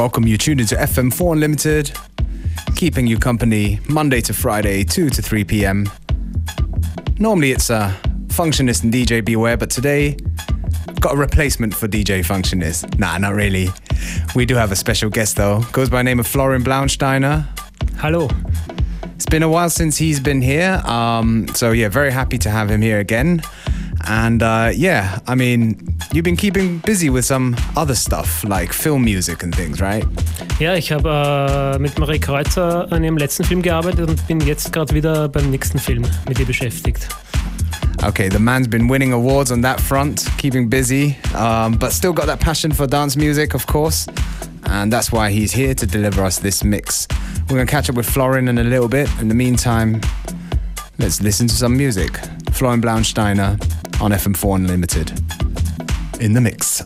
welcome you tuned into FM4 Unlimited, keeping you company Monday to Friday, 2 to 3 p.m. Normally it's a Functionist and DJ Beware, but today got a replacement for DJ Functionist. Nah, not really. We do have a special guest though. Goes by the name of Florian Blaunsteiner. Hello. It's been a while since he's been here. Um, so yeah, very happy to have him here again. And uh, yeah, I mean, you've been keeping busy with some other stuff like film music and things, right? Ja, ich habe äh, mit Marie Kreutzer an ihrem letzten Film gearbeitet und bin jetzt gerade wieder beim nächsten Film mit ihr beschäftigt. Okay, the man's been winning awards on that front, keeping busy, um, but still got that passion for dance music, of course. And that's why he's here to deliver us this mix. We're going to catch up with Florian in a little bit. In the meantime, let's listen to some music. Florian Blaunsteiner on FM4 Unlimited. In the mix.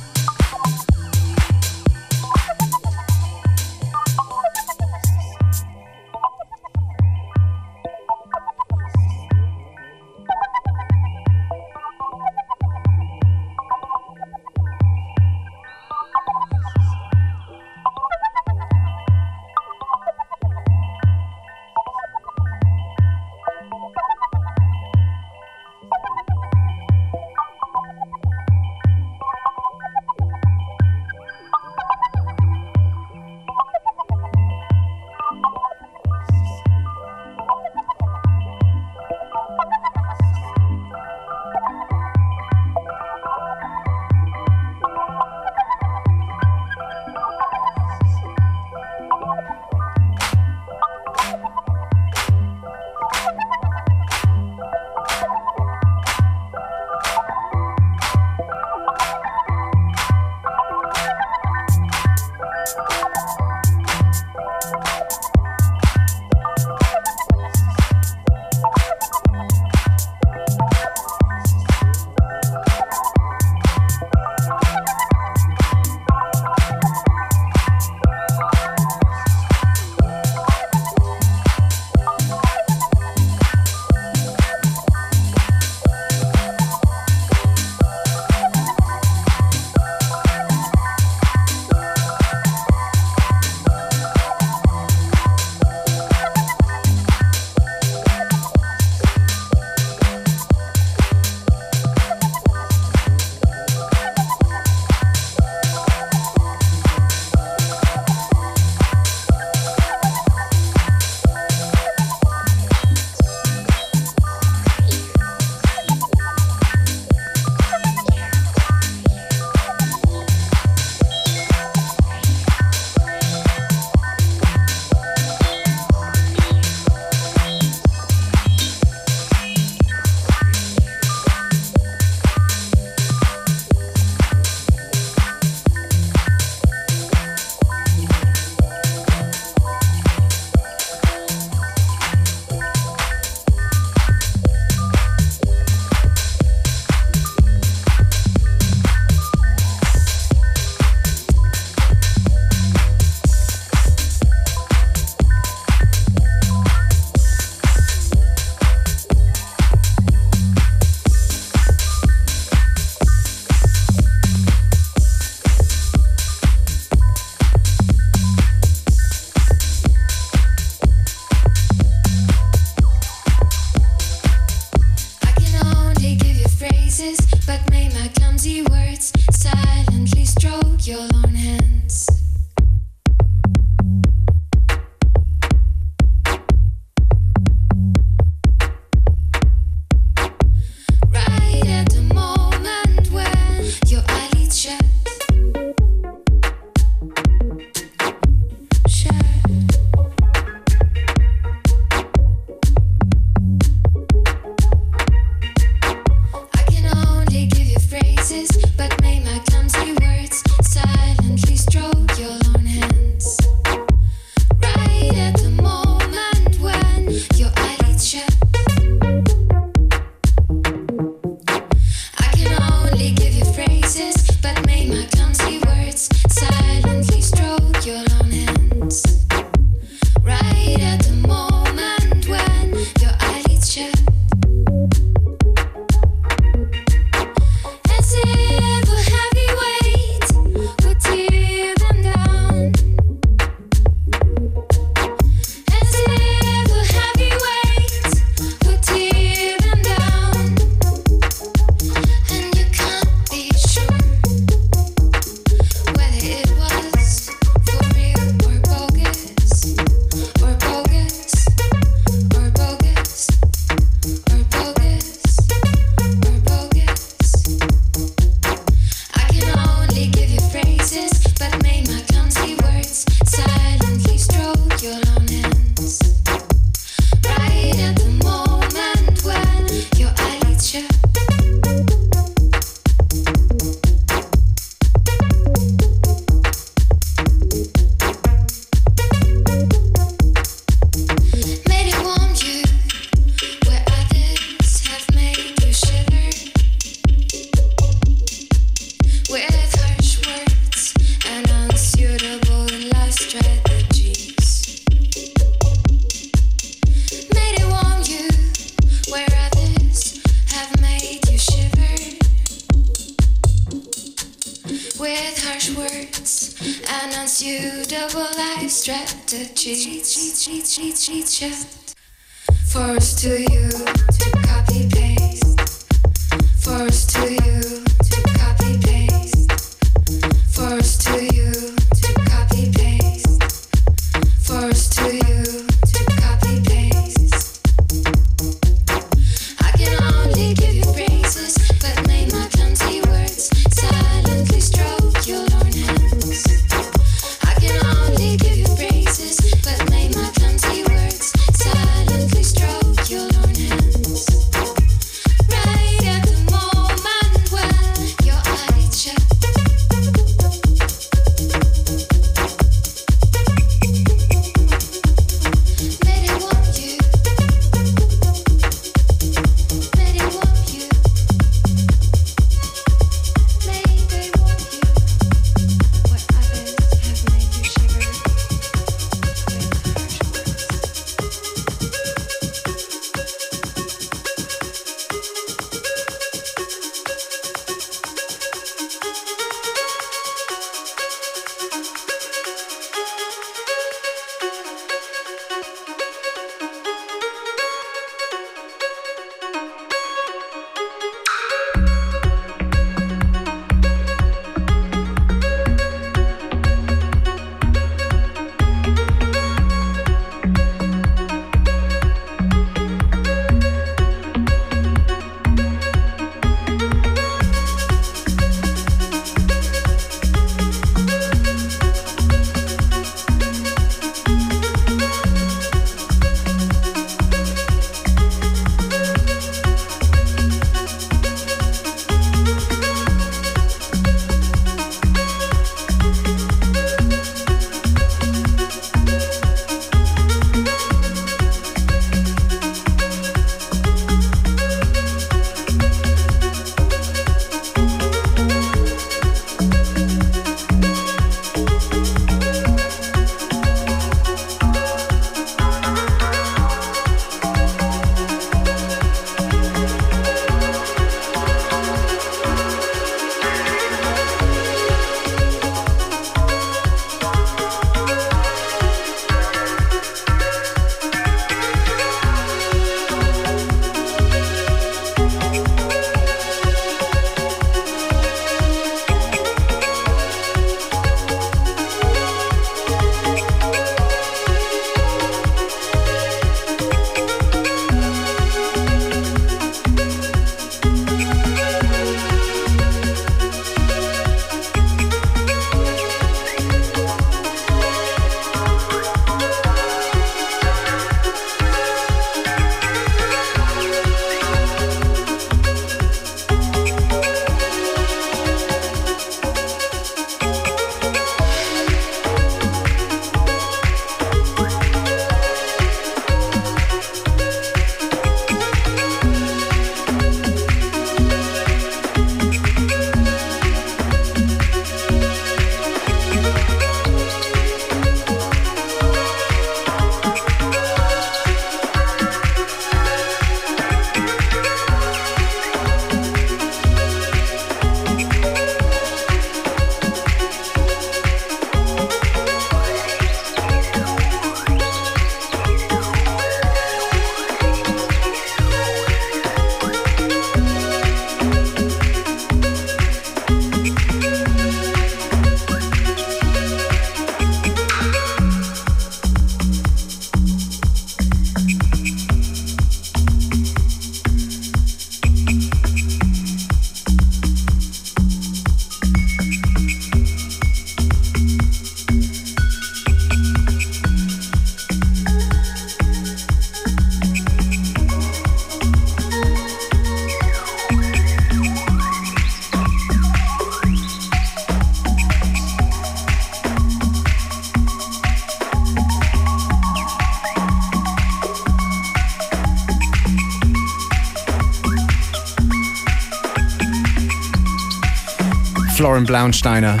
Florian Blaunsteiner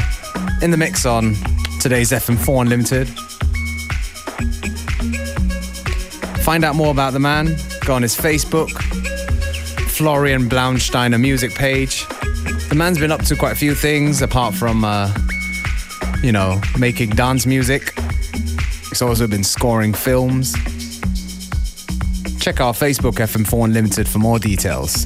in the mix on today's FM4 Unlimited. Find out more about the man, go on his Facebook, Florian Blaunsteiner music page. The man's been up to quite a few things apart from, uh, you know, making dance music. He's also been scoring films. Check our Facebook FM4 Unlimited for more details.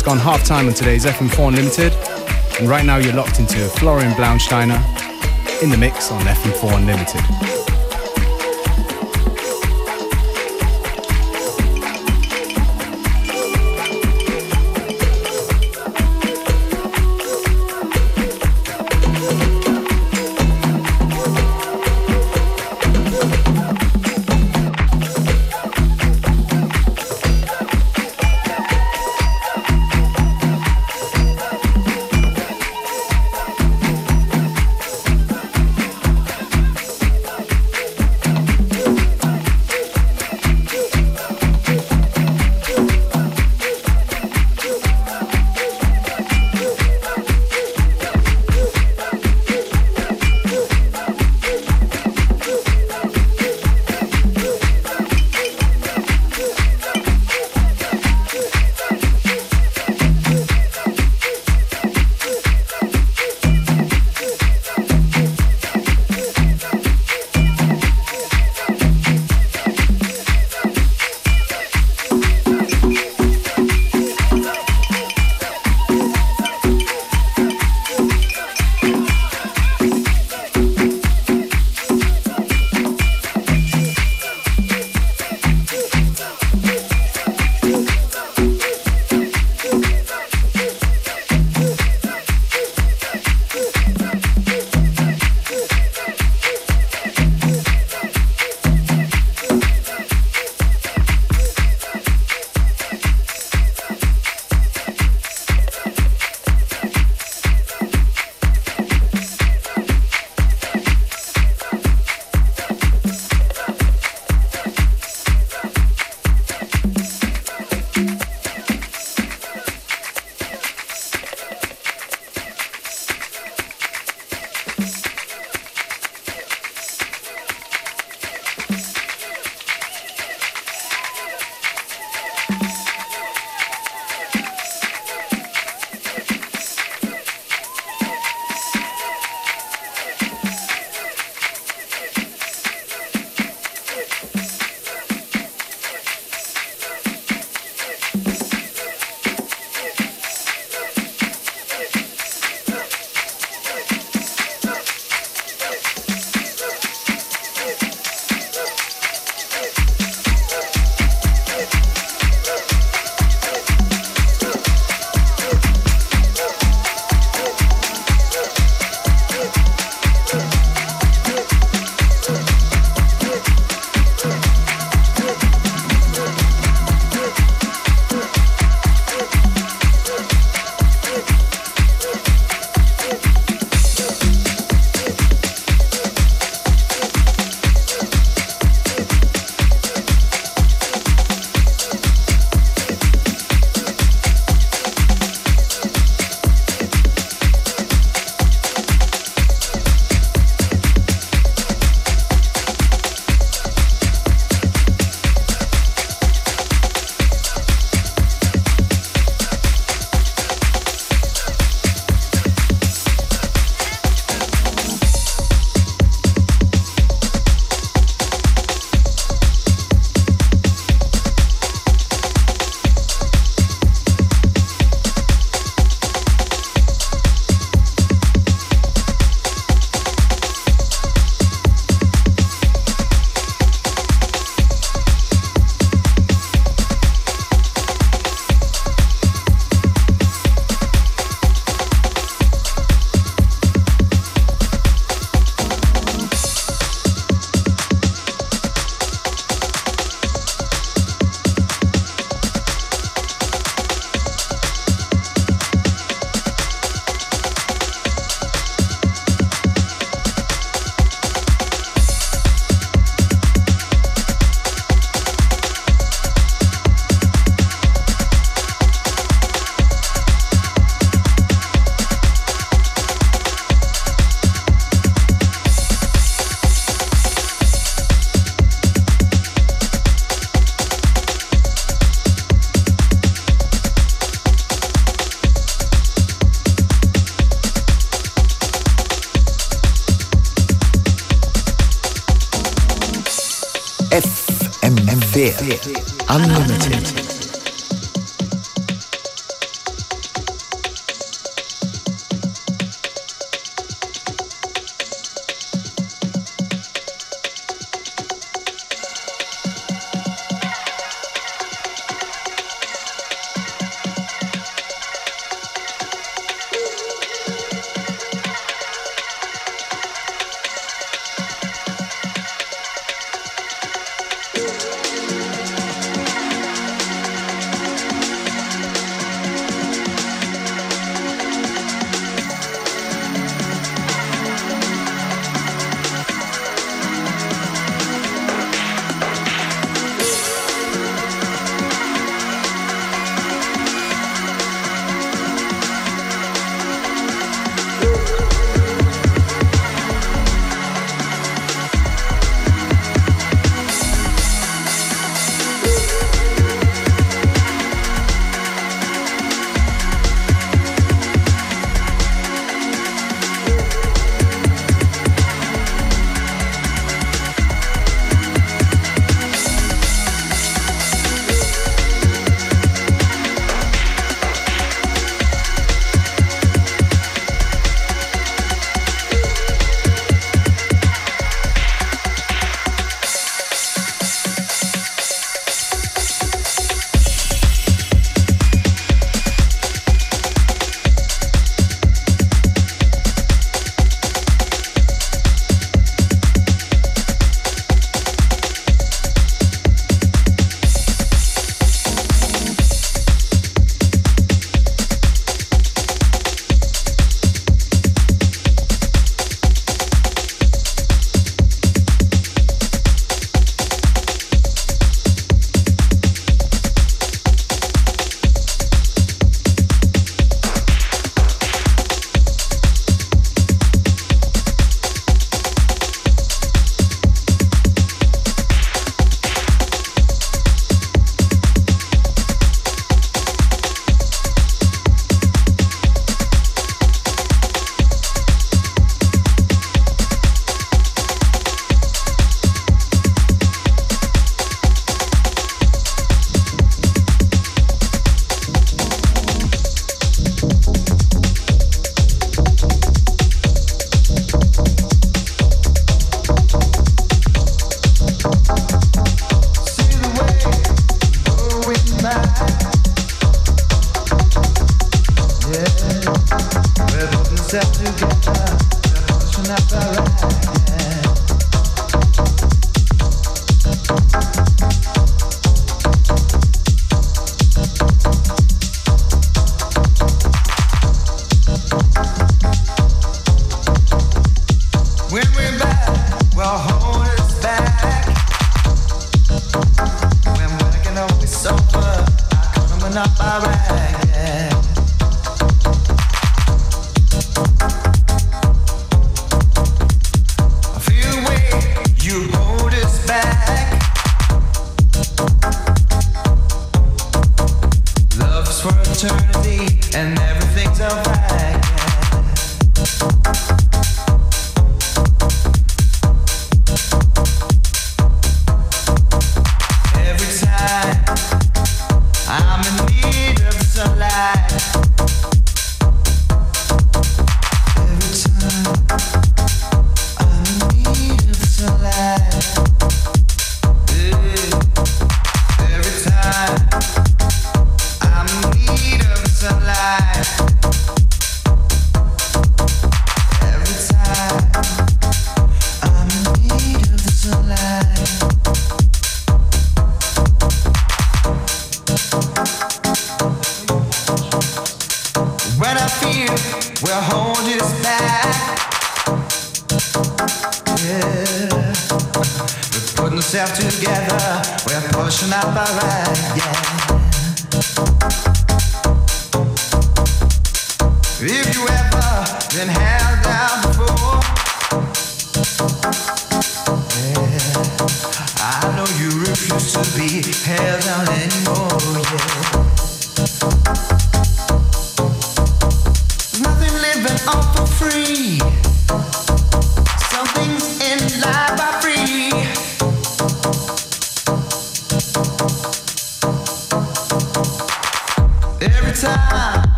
Just gone half time on today's FM4 Unlimited. And right now you're locked into Florian Blaunsteiner in the mix on FM4 Unlimited.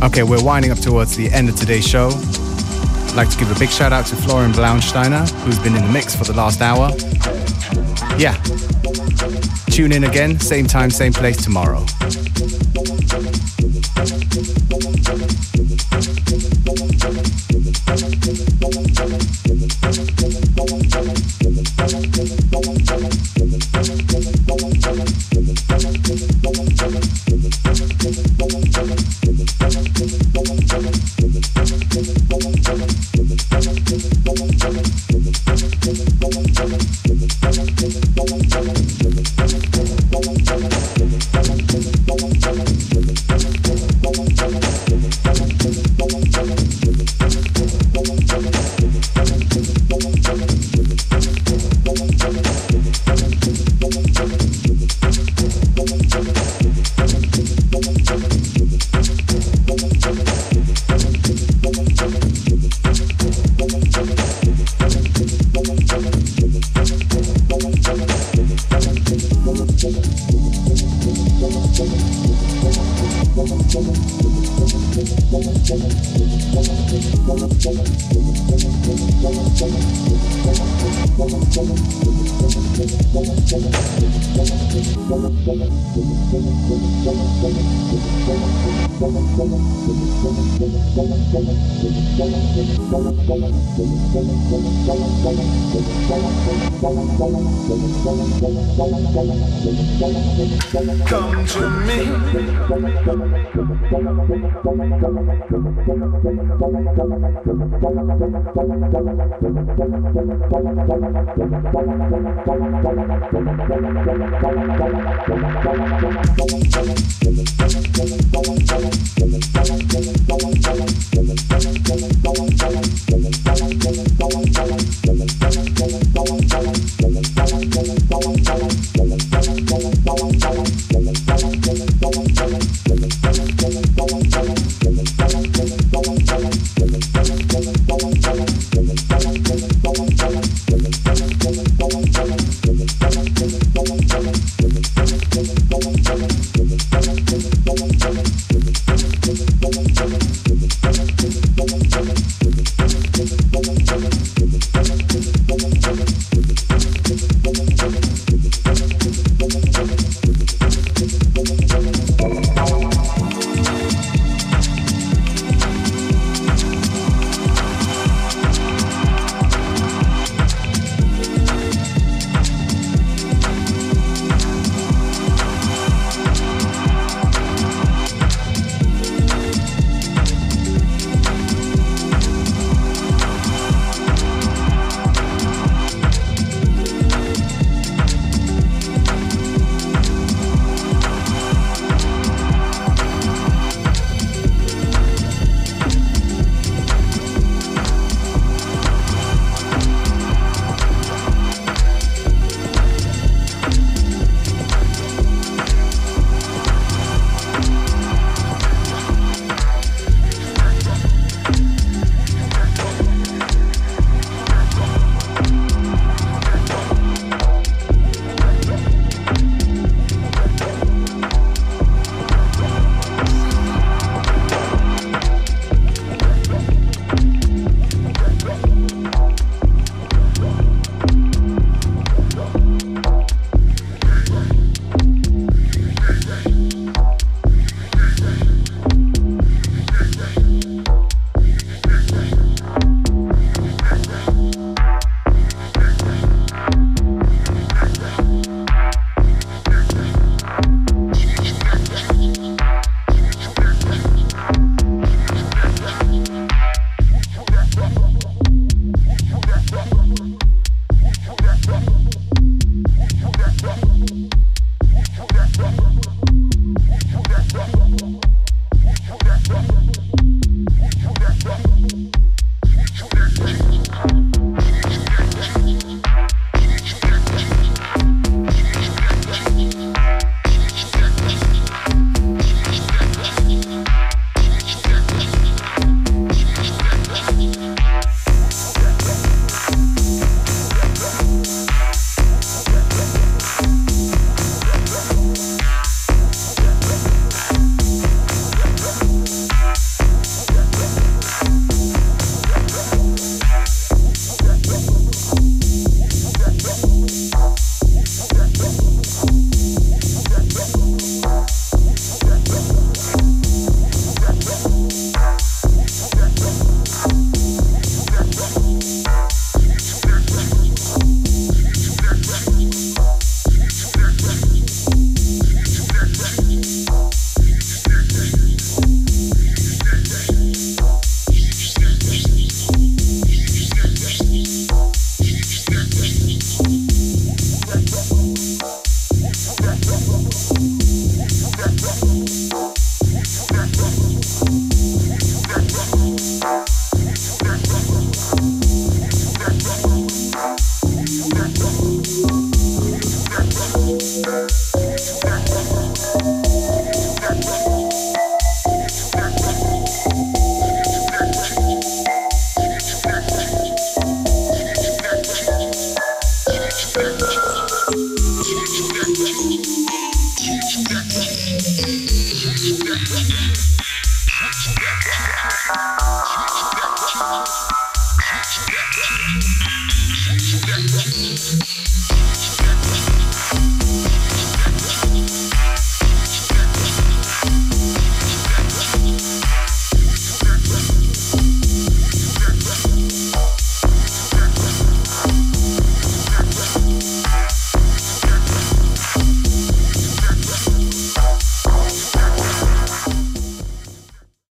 Okay, we're winding up towards the end of today's show. I'd like to give a big shout out to Florian Blaunsteiner, who's been in the mix for the last hour. Yeah. Tune in again, same time, same place tomorrow. Come to me.